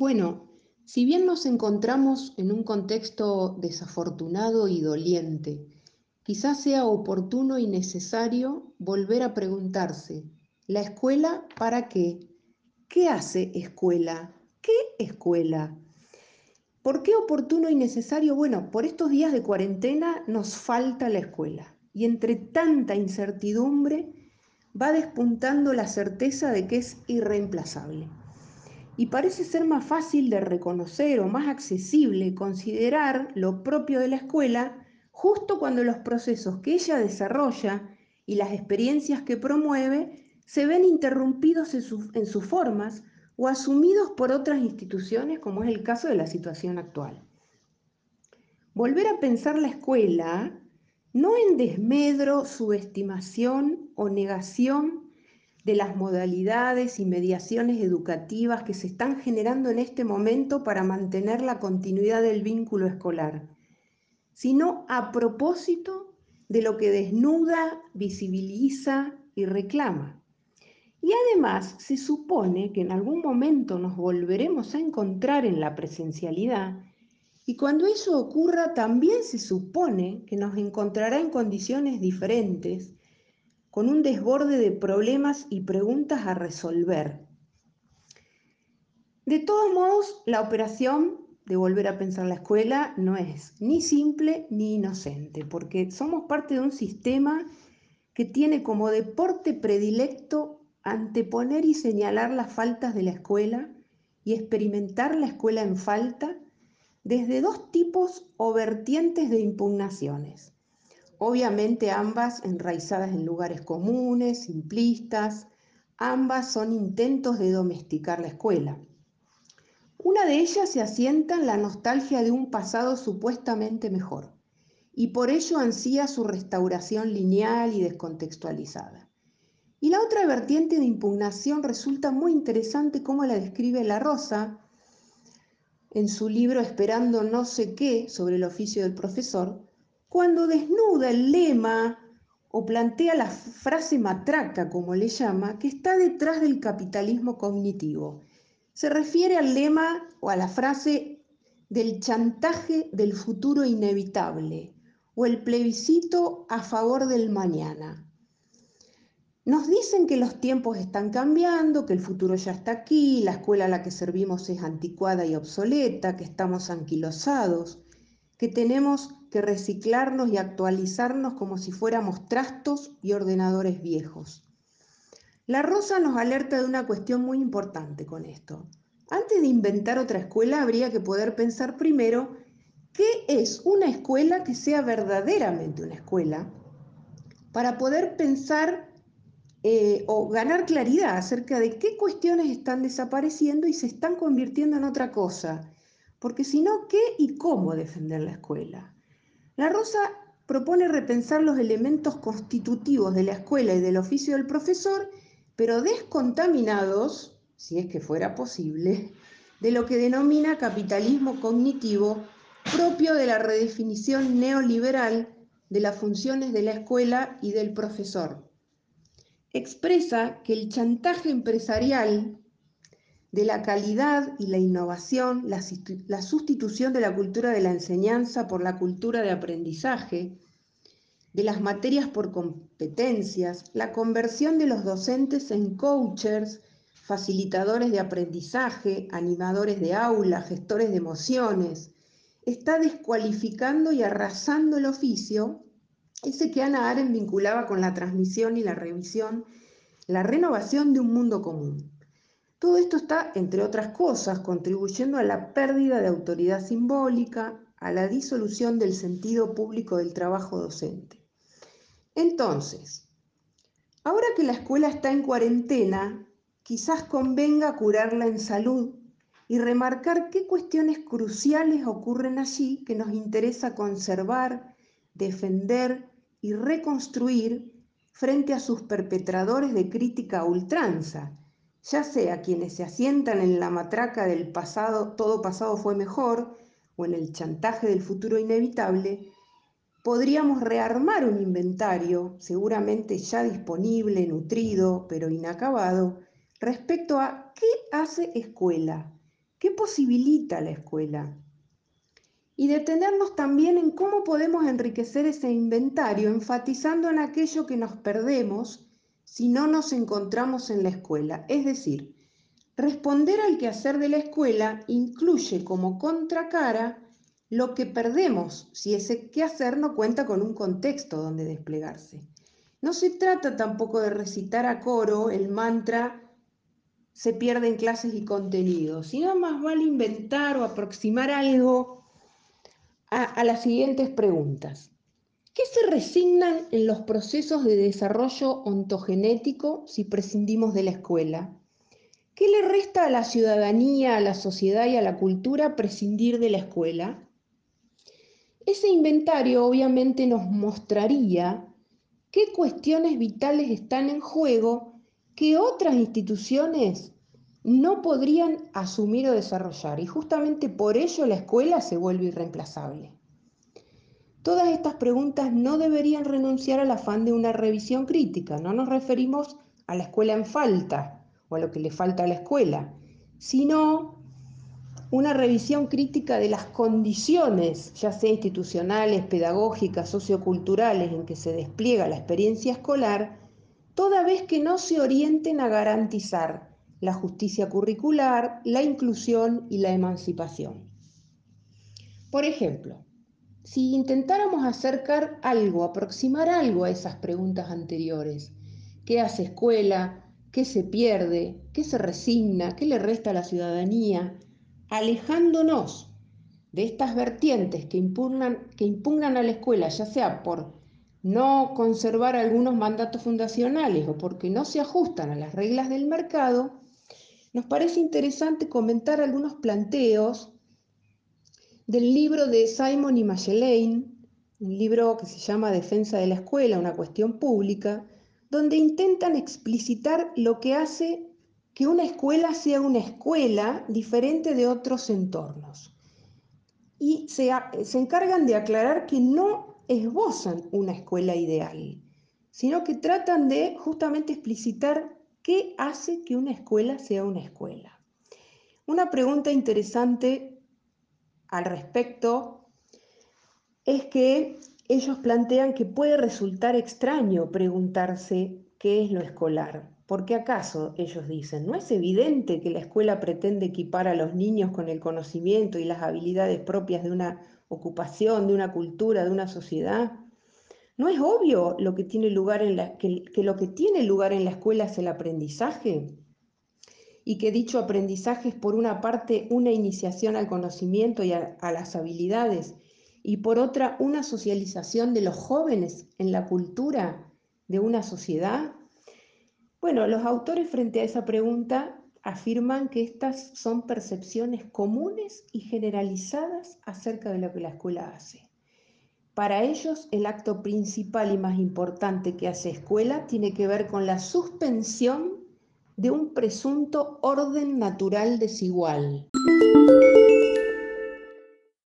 Bueno, si bien nos encontramos en un contexto desafortunado y doliente, quizás sea oportuno y necesario volver a preguntarse, ¿la escuela para qué? ¿Qué hace escuela? ¿Qué escuela? ¿Por qué oportuno y necesario? Bueno, por estos días de cuarentena nos falta la escuela y entre tanta incertidumbre va despuntando la certeza de que es irreemplazable. Y parece ser más fácil de reconocer o más accesible considerar lo propio de la escuela justo cuando los procesos que ella desarrolla y las experiencias que promueve se ven interrumpidos en, sus formas o asumidos por otras instituciones, como es el caso de la situación actual. Volver a pensar la escuela no en desmedro, subestimación o negación de las modalidades y mediaciones educativas que se están generando en este momento para mantener la continuidad del vínculo escolar, sino a propósito de lo que desnuda, visibiliza y reclama. Y además se supone que en algún momento nos volveremos a encontrar en la presencialidad y cuando eso ocurra, también se supone que nos encontrará en condiciones diferentes, con un desborde de problemas y preguntas a resolver. De todos modos, la operación de volver a pensar la escuela no es ni simple ni inocente, porque somos parte de un sistema que tiene como deporte predilecto anteponer y señalar las faltas de la escuela y experimentar la escuela en falta desde dos tipos o vertientes de impugnaciones. Obviamente ambas enraizadas en lugares comunes, simplistas, ambas son intentos de domesticar la escuela. Una de ellas se asienta en la nostalgia de un pasado supuestamente mejor y por ello ansía su restauración lineal y descontextualizada. Y la otra vertiente de impugnación resulta muy interesante como la describe La Rosa en su libro Esperando no sé qué sobre el oficio del profesor, cuando desnuda el lema o plantea la frase matraca, como le llama, que está detrás del capitalismo cognitivo. Se refiere al lema o a la frase del chantaje del futuro inevitable o el plebiscito a favor del mañana. Nos dicen que los tiempos están cambiando, que el futuro ya está aquí, la escuela a la que servimos es anticuada y obsoleta, que estamos anquilosados, que tenemos que reciclarnos y actualizarnos como si fuéramos trastos y ordenadores viejos. La Rosa nos alerta de una cuestión muy importante con esto. Antes de inventar otra escuela habría que poder pensar primero qué es una escuela que sea verdaderamente una escuela para poder pensar eh, o ganar claridad acerca de qué cuestiones están desapareciendo y se están convirtiendo en otra cosa, porque si no, ¿qué y cómo defender la escuela? La Rosa propone repensar los elementos constitutivos de la escuela y del oficio del profesor, pero descontaminados, si es que fuera posible, de lo que denomina capitalismo cognitivo propio de la redefinición neoliberal de las funciones de la escuela y del profesor. Expresa que el chantaje empresarial de la calidad y la innovación, la, sustitución de la cultura de la enseñanza por la cultura de aprendizaje, de las materias por competencias, la conversión de los docentes en coaches, facilitadores de aprendizaje, animadores de aula, gestores de emociones, está descualificando y arrasando el oficio ese que Ana Aren vinculaba con la transmisión y la revisión, la renovación de un mundo común. Todo esto está, entre otras cosas, contribuyendo a la pérdida de autoridad simbólica, a la disolución del sentido público del trabajo docente. Entonces, ahora que la escuela está en cuarentena, quizás convenga curarla en salud y remarcar qué cuestiones cruciales ocurren allí que nos interesa conservar, defender y reconstruir frente a sus perpetradores de crítica a ultranza, ya sea quienes se asientan en la matraca del pasado, todo pasado fue mejor, o en el chantaje del futuro inevitable, podríamos rearmar un inventario, seguramente ya disponible, nutrido, pero inacabado, respecto a qué hace escuela, ¿Qué posibilita la escuela? Y detenernos también en cómo podemos enriquecer ese inventario, enfatizando en aquello que nos perdemos si no nos encontramos en la escuela. Es decir, responder al quehacer de la escuela incluye como contracara lo que perdemos si ese quehacer no cuenta con un contexto donde desplegarse. No se trata tampoco de recitar a coro el mantra se pierden clases y contenidos, sino más vale inventar o aproximar algo a, las siguientes preguntas. ¿Qué se resignan en los procesos de desarrollo ontogenético si prescindimos de la escuela? ¿Qué le resta a la ciudadanía, a la sociedad y a la cultura prescindir de la escuela? Ese inventario obviamente nos mostraría qué cuestiones vitales están en juego que otras instituciones no podrían asumir o desarrollar y justamente por ello la escuela se vuelve irreemplazable. Todas estas preguntas no deberían renunciar al afán de una revisión crítica. No nos referimos a la escuela en falta o a lo que le falta a la escuela, sino una revisión crítica de las condiciones, ya sea institucionales, pedagógicas, socioculturales, en que se despliega la experiencia escolar, toda vez que no se orienten a garantizar la justicia curricular, la inclusión y la emancipación. Por ejemplo, si intentáramos acercar algo, aproximar algo a esas preguntas anteriores, ¿qué hace escuela? ¿Qué se pierde? ¿Qué se resigna? ¿Qué le resta a la ciudadanía? Alejándonos de estas vertientes que impugnan, que impugnan a la escuela, ya sea por no conservar algunos mandatos fundacionales o porque no se ajustan a las reglas del mercado, nos parece interesante comentar algunos planteos del libro de Simon y Machelaine, un libro que se llama Defensa de la Escuela, una cuestión pública, donde intentan explicitar lo que hace que una escuela sea una escuela diferente de otros entornos. Y se, se encargan de aclarar que no esbozan una escuela ideal, sino que tratan de justamente explicitar ¿Qué hace que una escuela sea una escuela? Una pregunta interesante al respecto es que ellos plantean que puede resultar extraño preguntarse qué es lo escolar. ¿Por qué acaso, ellos dicen, no es evidente que la escuela pretende equipar a los niños con el conocimiento y las habilidades propias de una ocupación, de una cultura, de una sociedad? ¿No es obvio lo que tiene lugar en la, que, lo que tiene lugar en la escuela es el aprendizaje? Y que dicho aprendizaje es por una parte una iniciación al conocimiento y a, las habilidades y por otra una socialización de los jóvenes en la cultura de una sociedad? Bueno, los autores frente a esa pregunta afirman que estas son percepciones comunes y generalizadas acerca de lo que la escuela hace. Para ellos, el acto principal y más importante que hace escuela tiene que ver con la suspensión de un presunto orden natural desigual.